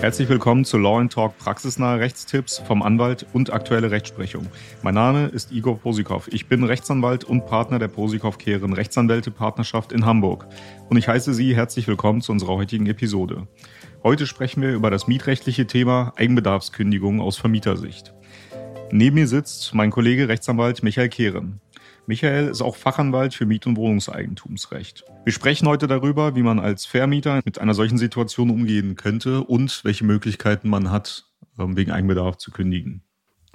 Herzlich willkommen zu Law Talk praxisnahe Rechtstipps vom Anwalt und aktuelle Rechtsprechung. Mein Name ist Igor Posikow. Ich bin Rechtsanwalt und Partner der Posikow-Kehren Rechtsanwälte Partnerschaft in Hamburg. Und ich heiße Sie herzlich willkommen zu unserer heutigen Episode. Heute sprechen wir über das mietrechtliche Thema Eigenbedarfskündigung aus Vermietersicht. Neben mir sitzt mein Kollege Rechtsanwalt Michael Kehren. Michael ist auch Fachanwalt für Miet- und Wohnungseigentumsrecht. Wir sprechen heute darüber, wie man als Vermieter mit einer solchen Situation umgehen könnte und welche Möglichkeiten man hat, ähm, wegen Eigenbedarf zu kündigen.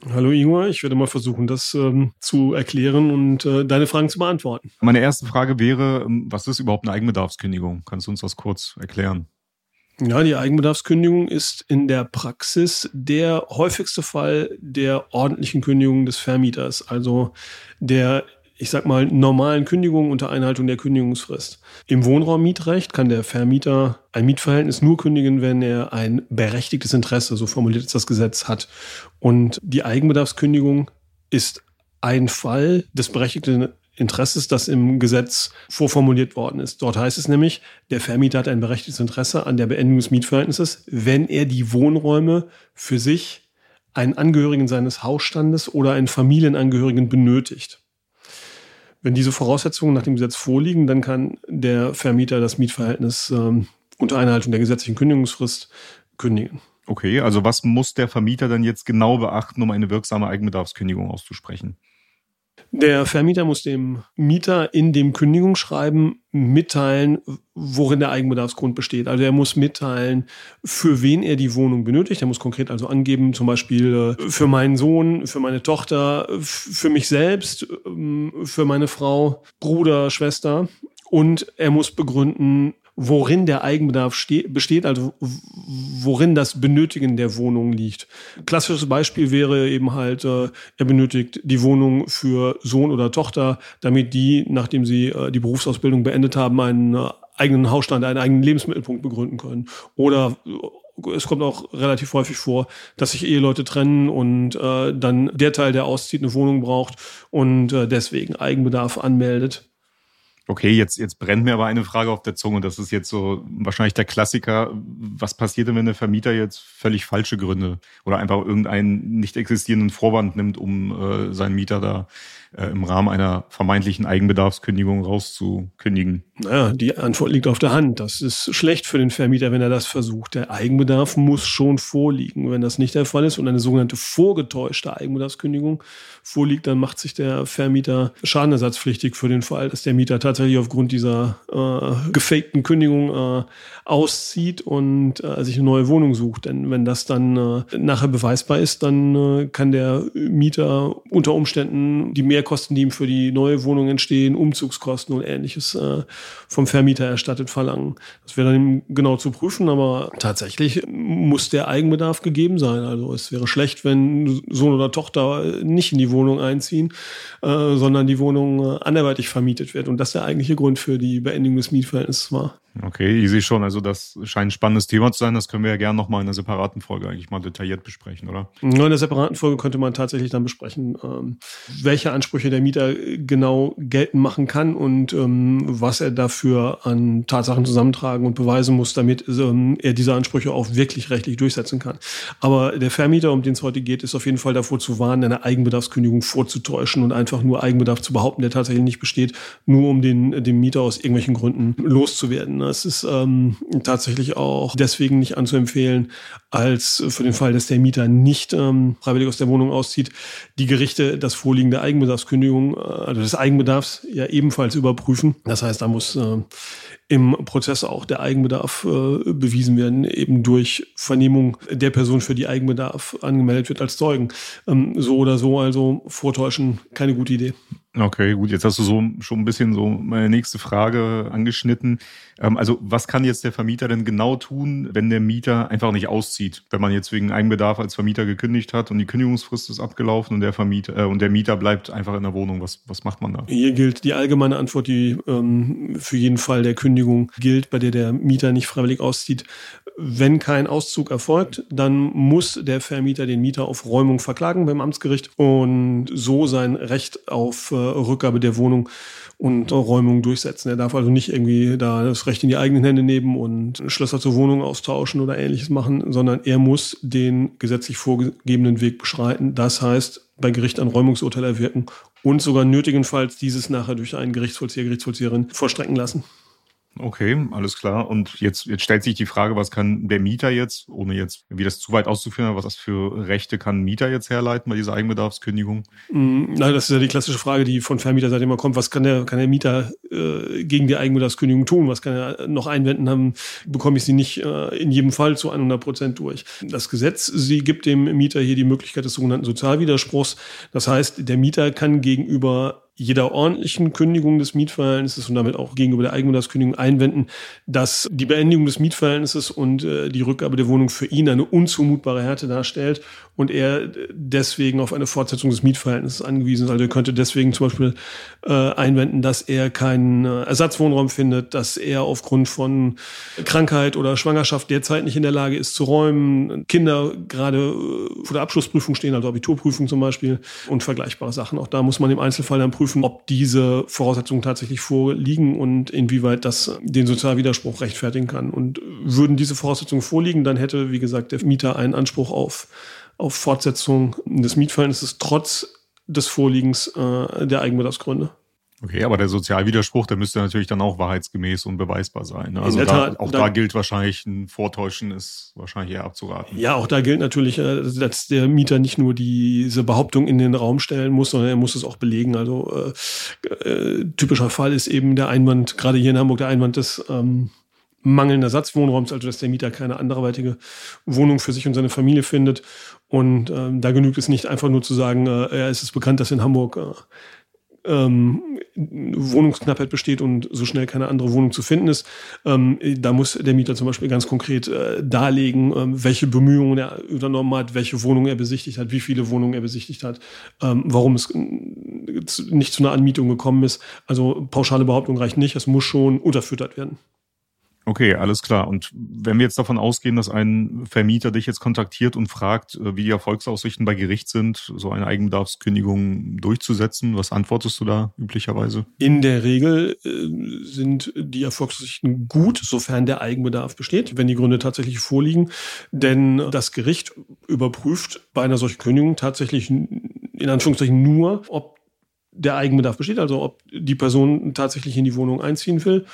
Hallo Ingmar, ich werde mal versuchen, das ähm, zu erklären und äh, deine Fragen zu beantworten. Meine erste Frage wäre, ähm, was ist überhaupt eine Eigenbedarfskündigung? Kannst du uns das kurz erklären? Ja, die Eigenbedarfskündigung ist in der Praxis der häufigste Fall der ordentlichen Kündigung des Vermieters, also der ich sag mal, normalen Kündigungen unter Einhaltung der Kündigungsfrist. Im Wohnraummietrecht kann der Vermieter ein Mietverhältnis nur kündigen, wenn er ein berechtigtes Interesse, so formuliert es das Gesetz, hat. Und die Eigenbedarfskündigung ist ein Fall des berechtigten Interesses, das im Gesetz vorformuliert worden ist. Dort heißt es nämlich, der Vermieter hat ein berechtigtes Interesse an der Beendigung des Mietverhältnisses, wenn er die Wohnräume für sich, einen Angehörigen seines Hausstandes oder einen Familienangehörigen benötigt. Wenn diese Voraussetzungen nach dem Gesetz vorliegen, dann kann der Vermieter das Mietverhältnis ähm, unter Einhaltung der gesetzlichen Kündigungsfrist kündigen. Okay, also was muss der Vermieter dann jetzt genau beachten, um eine wirksame Eigenbedarfskündigung auszusprechen? Der Vermieter muss dem Mieter in dem Kündigungsschreiben mitteilen, worin der Eigenbedarfsgrund besteht. Also er muss mitteilen, für wen er die Wohnung benötigt. Er muss konkret also angeben, zum Beispiel äh, für meinen Sohn, für meine Tochter, für mich selbst, ähm, für meine Frau, Bruder, Schwester. Und er muss begründen, worin der Eigenbedarf besteht, also worin das Benötigen der Wohnung liegt. Klassisches Beispiel wäre eben halt, äh, er benötigt die Wohnung für Sohn oder Tochter, damit die, nachdem sie äh, die Berufsausbildung beendet haben, einen äh, eigenen Hausstand, einen eigenen Lebensmittelpunkt begründen können. Oder äh, es kommt auch relativ häufig vor, dass sich Eheleute trennen und äh, dann der Teil, der auszieht, eine Wohnung braucht und äh, deswegen Eigenbedarf anmeldet. Okay, jetzt, jetzt brennt mir aber eine Frage auf der Zunge. Das ist jetzt so wahrscheinlich der Klassiker. Was passiert denn, wenn der Vermieter jetzt völlig falsche Gründe oder einfach irgendeinen nicht existierenden Vorwand nimmt, um äh, seinen Mieter da äh, im Rahmen einer vermeintlichen Eigenbedarfskündigung rauszukündigen? Naja, die Antwort liegt auf der Hand. Das ist schlecht für den Vermieter, wenn er das versucht. Der Eigenbedarf muss schon vorliegen. Wenn das nicht der Fall ist und eine sogenannte vorgetäuschte Eigenbedarfskündigung vorliegt, dann macht sich der Vermieter schadenersatzpflichtig für den Fall, dass der Mieter tatsächlich aufgrund dieser äh, gefakten Kündigung äh, auszieht und äh, sich eine neue Wohnung sucht. Denn wenn das dann äh, nachher beweisbar ist, dann äh, kann der Mieter unter Umständen die Mehrkosten, die ihm für die neue Wohnung entstehen, Umzugskosten und ähnliches äh, vom Vermieter erstattet verlangen. Das wäre dann genau zu prüfen, aber tatsächlich muss der Eigenbedarf gegeben sein. Also es wäre schlecht, wenn Sohn oder Tochter nicht in die Wohnung einziehen, äh, sondern die Wohnung äh, anderweitig vermietet wird und das der eigentliche Grund für die Beendigung des Mietverhältnisses war. Okay, ich sehe schon. Also das scheint ein spannendes Thema zu sein. Das können wir ja gerne nochmal in einer separaten Folge eigentlich mal detailliert besprechen, oder? in einer separaten Folge könnte man tatsächlich dann besprechen, ähm, welche Ansprüche der Mieter genau geltend machen kann und ähm, was er dafür an Tatsachen zusammentragen und beweisen muss, damit ähm, er diese Ansprüche auch wirklich rechtlich durchsetzen kann. Aber der Vermieter, um den es heute geht, ist auf jeden Fall davor zu warnen, eine Eigenbedarfskündigung vorzutäuschen und einfach nur Eigenbedarf zu behaupten, der tatsächlich nicht besteht, nur um den, den Mieter aus irgendwelchen Gründen loszuwerden. Es ist ähm, tatsächlich auch deswegen nicht anzuempfehlen, als für den Fall, dass der Mieter nicht ähm, freiwillig aus der Wohnung auszieht, die Gerichte das Vorliegen der Eigenbedarfskündigung, äh, also des Eigenbedarfs ja ebenfalls überprüfen. Das heißt, da muss äh, im Prozess auch der Eigenbedarf äh, bewiesen werden, eben durch Vernehmung der Person, für die Eigenbedarf angemeldet wird als Zeugen. Ähm, so oder so, also vortäuschen, keine gute Idee. Okay, gut, jetzt hast du so schon ein bisschen so meine nächste Frage angeschnitten. Ähm, also was kann jetzt der Vermieter denn genau tun, wenn der Mieter einfach nicht auszieht? Wenn man jetzt wegen Eigenbedarf als Vermieter gekündigt hat und die Kündigungsfrist ist abgelaufen und der Vermieter äh, und der Mieter bleibt einfach in der Wohnung, was, was macht man da? Hier gilt die allgemeine Antwort, die ähm, für jeden Fall der Kündigung gilt, bei der der Mieter nicht freiwillig auszieht. Wenn kein Auszug erfolgt, dann muss der Vermieter den Mieter auf Räumung verklagen beim Amtsgericht und so sein Recht auf äh, Rückgabe der Wohnung und Räumung durchsetzen. Er darf also nicht irgendwie da das Recht in die eigenen Hände nehmen und Schlösser zur Wohnung austauschen oder ähnliches machen, sondern er muss den gesetzlich vorgegebenen Weg beschreiten. Das heißt, bei Gericht ein Räumungsurteil erwirken und sogar nötigenfalls dieses nachher durch einen Gerichtsvollzieher, Gerichtsvollzieherin vollstrecken lassen. Okay, alles klar. Und jetzt, jetzt stellt sich die Frage, was kann der Mieter jetzt, ohne jetzt wie das zu weit auszuführen, was das für Rechte kann Mieter jetzt herleiten bei dieser Eigenbedarfskündigung? Mm, nein, das ist ja die klassische Frage, die von Vermieterseite immer kommt. Was kann der, kann der Mieter äh, gegen die Eigenbedarfskündigung tun? Was kann er noch einwenden haben? Bekomme ich sie nicht äh, in jedem Fall zu 100 Prozent durch? Das Gesetz, sie gibt dem Mieter hier die Möglichkeit des sogenannten Sozialwiderspruchs. Das heißt, der Mieter kann gegenüber jeder ordentlichen Kündigung des Mietverhältnisses und damit auch gegenüber der Eigenbedarfskündigung einwenden, dass die Beendigung des Mietverhältnisses und äh, die Rückgabe der Wohnung für ihn eine unzumutbare Härte darstellt und er deswegen auf eine Fortsetzung des Mietverhältnisses angewiesen ist. Also er könnte deswegen zum Beispiel äh, einwenden, dass er keinen äh, Ersatzwohnraum findet, dass er aufgrund von Krankheit oder Schwangerschaft derzeit nicht in der Lage ist zu räumen, Kinder gerade äh, vor der Abschlussprüfung stehen, also Abiturprüfung zum Beispiel und vergleichbare Sachen. Auch da muss man im Einzelfall dann prüfen, ob diese Voraussetzungen tatsächlich vorliegen und inwieweit das den Sozialwiderspruch rechtfertigen kann. Und würden diese Voraussetzungen vorliegen, dann hätte, wie gesagt, der Mieter einen Anspruch auf auf Fortsetzung des Mietverhältnisses trotz des Vorliegens äh, der Eigenbedarfsgründe. Okay, aber der Sozialwiderspruch, der müsste natürlich dann auch wahrheitsgemäß und beweisbar sein. Ne? Also da, auch da, da, gilt wahrscheinlich ein Vortäuschen ist wahrscheinlich eher abzuraten. Ja, auch da gilt natürlich, äh, dass der Mieter nicht nur diese Behauptung in den Raum stellen muss, sondern er muss es auch belegen. Also äh, äh, typischer Fall ist eben der Einwand, gerade hier in Hamburg der Einwand des ähm, mangelnden Ersatzwohnraums, also dass der Mieter keine anderweitige Wohnung für sich und seine Familie findet und ähm, da genügt es nicht einfach nur zu sagen, äh, ja, es ist bekannt, dass in Hamburg äh, ähm, Wohnungsknappheit besteht und so schnell keine andere Wohnung zu finden ist. Ähm, da muss der Mieter zum Beispiel ganz konkret äh, darlegen, ähm, welche Bemühungen er unternommen hat, welche Wohnungen er besichtigt hat, wie viele Wohnungen er besichtigt hat, ähm, warum es nicht zu einer Anmietung gekommen ist. Also pauschale Behauptung reicht nicht, es muss schon unterfüttert werden. Okay, alles klar. Und wenn wir jetzt davon ausgehen, dass ein Vermieter dich jetzt kontaktiert und fragt, äh, wie die Erfolgsaussichten bei Gericht sind, so eine Eigenbedarfskündigung durchzusetzen, was antwortest du da üblicherweise? In der Regel äh, sind die Erfolgsaussichten gut, sofern der Eigenbedarf besteht, wenn die Gründe tatsächlich vorliegen. Denn das Gericht überprüft bei einer solchen Kündigung tatsächlich in Anführungszeichen nur, ob der Eigenbedarf besteht, also ob die Person tatsächlich in die Wohnung einziehen will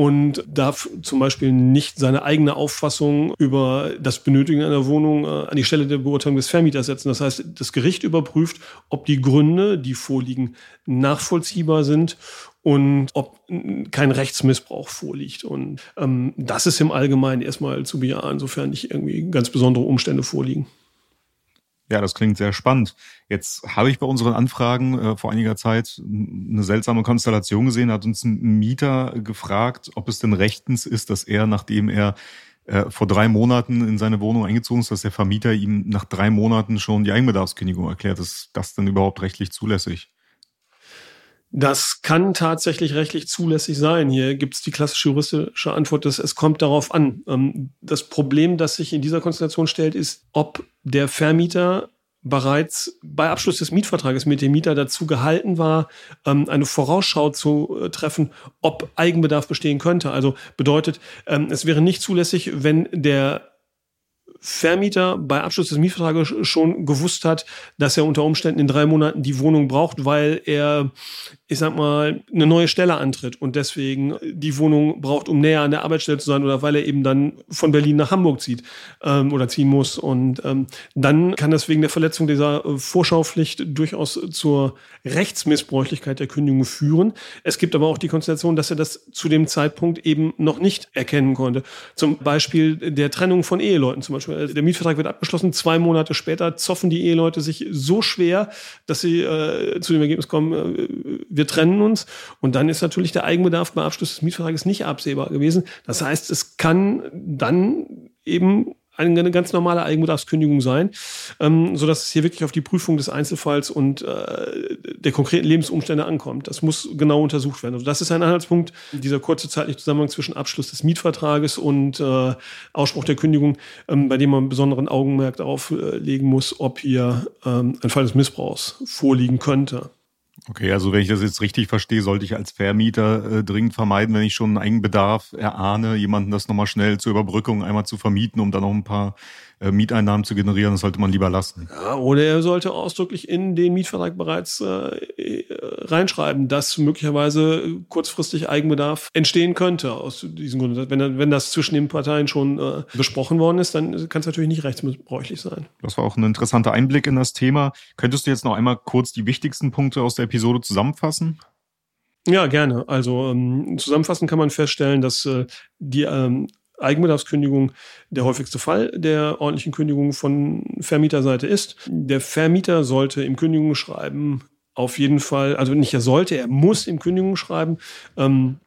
und darf zum Beispiel nicht seine eigene Auffassung über das Benötigen einer Wohnung äh, an die Stelle der Beurteilung des Vermieters setzen. Das heißt, das Gericht überprüft, ob die Gründe, die vorliegen, nachvollziehbar sind und ob kein Rechtsmissbrauch vorliegt. Und ähm, das ist im Allgemeinen erstmal zu bejahen, sofern nicht irgendwie ganz besondere Umstände vorliegen. Ja, das klingt sehr spannend. Jetzt habe ich bei unseren Anfragen äh, vor einiger Zeit eine seltsame Konstellation gesehen. Hat uns ein Mieter gefragt, ob es denn rechtens ist, dass er, nachdem er äh, vor drei Monaten in seine Wohnung eingezogen ist, dass der Vermieter ihm nach drei Monaten schon die Eigenbedarfskündigung erklärt. Ist das denn überhaupt rechtlich zulässig? Das kann tatsächlich rechtlich zulässig sein. Hier gibt es die klassische juristische Antwort, dass es kommt darauf an. Ähm, das Problem, das sich in dieser Konstellation stellt, ist, ob der Vermieter bereits bei Abschluss des Mietvertrages mit dem Mieter dazu gehalten war, ähm, eine Vorausschau zu äh, treffen, ob Eigenbedarf bestehen könnte. Also bedeutet, ähm, es wäre nicht zulässig, wenn der Vermieter bei Abschluss des Mietvertrages schon gewusst hat, dass er unter Umständen in drei Monaten die Wohnung braucht, weil er, ich sag mal, eine neue Stelle antritt und deswegen die Wohnung braucht, um näher an der Arbeitsstelle zu sein oder weil er eben dann von Berlin nach Hamburg zieht ähm, oder ziehen muss. Und ähm, dann kann das wegen der Verletzung dieser äh, Vorschaupflicht durchaus zur Rechtsmissbräuchlichkeit der Kündigung führen. Es gibt aber auch die Konstellation, dass er das zu dem Zeitpunkt eben noch nicht erkennen konnte. Zum Beispiel der Trennung von Eheleuten zum Beispiel Beispiel, der Mietvertrag wird abgeschlossen, zwei Monate später zoffen die Eheleute sich so schwer, dass sie äh, zu dem Ergebnis kommen, äh, wir trennen uns. Und dann ist natürlich der Eigenbedarf beim Abschluss des Mietvertrages nicht absehbar gewesen. Das heißt, es kann dann eben eine ganz normale Eigenbedarfskündigung sein, ähm, sodass es hier wirklich auf die Prüfung des Einzelfalls und äh, der konkreten Lebensumstände ankommt. Das muss genau untersucht werden. Also das ist ein Anhaltspunkt, dieser kurze zeitliche Zusammenhang zwischen Abschluss des Mietvertrages und äh, Ausspruch der Kündigung, ähm, bei dem man besonderen Augenmerk darauf äh, legen muss, ob hier ähm, ein Fall des Missbrauchs vorliegen könnte. Okay, also wenn ich das jetzt richtig verstehe, sollte ich als Vermieter äh, dringend vermeiden, wenn ich schon einen Eigenbedarf erahne, jemanden das nochmal schnell zur Überbrückung einmal zu vermieten, um dann noch ein paar äh, Mieteinnahmen zu generieren, das sollte man lieber lassen. Ja, oder er sollte ausdrücklich in den Mietvertrag bereits äh, reinschreiben, dass möglicherweise kurzfristig Eigenbedarf entstehen könnte aus diesem Grund. Wenn, wenn das zwischen den Parteien schon äh, besprochen worden ist, dann kann es natürlich nicht rechtsmissbräuchlich sein. Das war auch ein interessanter Einblick in das Thema. Könntest du jetzt noch einmal kurz die wichtigsten Punkte aus der Episode zusammenfassen? Ja, gerne. Also ähm, zusammenfassend kann man feststellen, dass äh, die ähm, Eigenbedarfskündigung der häufigste Fall der ordentlichen Kündigung von Vermieterseite ist. Der Vermieter sollte im Kündigungsschreiben auf jeden Fall, also nicht er sollte, er muss im Kündigungsschreiben ähm,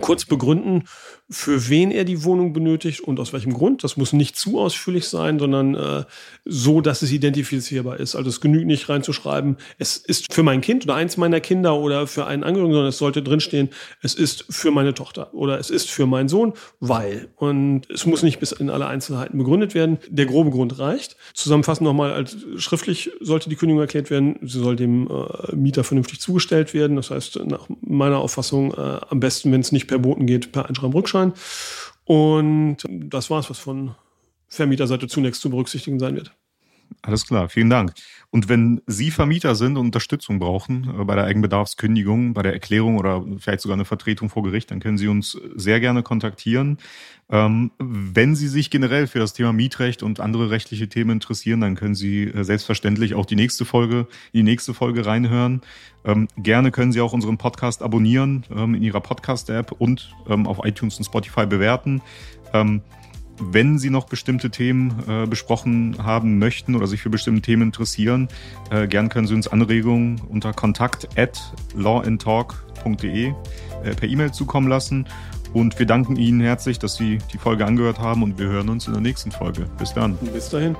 kurz begründen, für wen er die Wohnung benötigt und aus welchem Grund. Das muss nicht zu ausführlich sein, sondern äh, so, dass es identifizierbar ist. Also es genügt nicht reinzuschreiben, es ist für mein Kind oder eins meiner Kinder oder für einen Angehörigen, sondern es sollte drinstehen, es ist für meine Tochter oder es ist für meinen Sohn, weil. Und es muss nicht bis in alle Einzelheiten begründet werden. Der grobe Grund reicht. Zusammenfassend nochmal, als schriftlich sollte die Kündigung erklärt werden. Sie soll dem äh, Mieter vernünftig zugestellt werden. Das heißt, nach meiner Auffassung äh, am besten, wenn es nicht per Boten geht, per Einschreiben Rückschreiben Gutschein. Und das war es, was von Vermieterseite zunächst zu berücksichtigen sein wird. Alles klar, vielen Dank. Und wenn Sie Vermieter sind und Unterstützung brauchen äh, bei der Eigenbedarfskündigung, bei der Erklärung oder vielleicht sogar eine Vertretung vor Gericht, dann können Sie uns sehr gerne kontaktieren. Ähm, wenn Sie sich generell für das Thema Mietrecht und andere rechtliche Themen interessieren, dann können Sie äh, selbstverständlich auch die nächste Folge, die nächste Folge reinhören. Ähm, gerne können Sie auch unseren Podcast abonnieren ähm, in Ihrer Podcast-App und auf iTunes und Spotify bewerten. Wenn Sie noch bestimmte Themen äh, besprochen haben möchten oder sich für bestimmte Themen interessieren, äh, gern können Sie uns Anregungen unter kontakt at lawandtalk.de äh, per E-Mail zukommen lassen. Und wir danken Ihnen herzlich, dass Sie die Folge angehört haben und wir hören uns in der nächsten Folge. Bis dann. Bis dahin.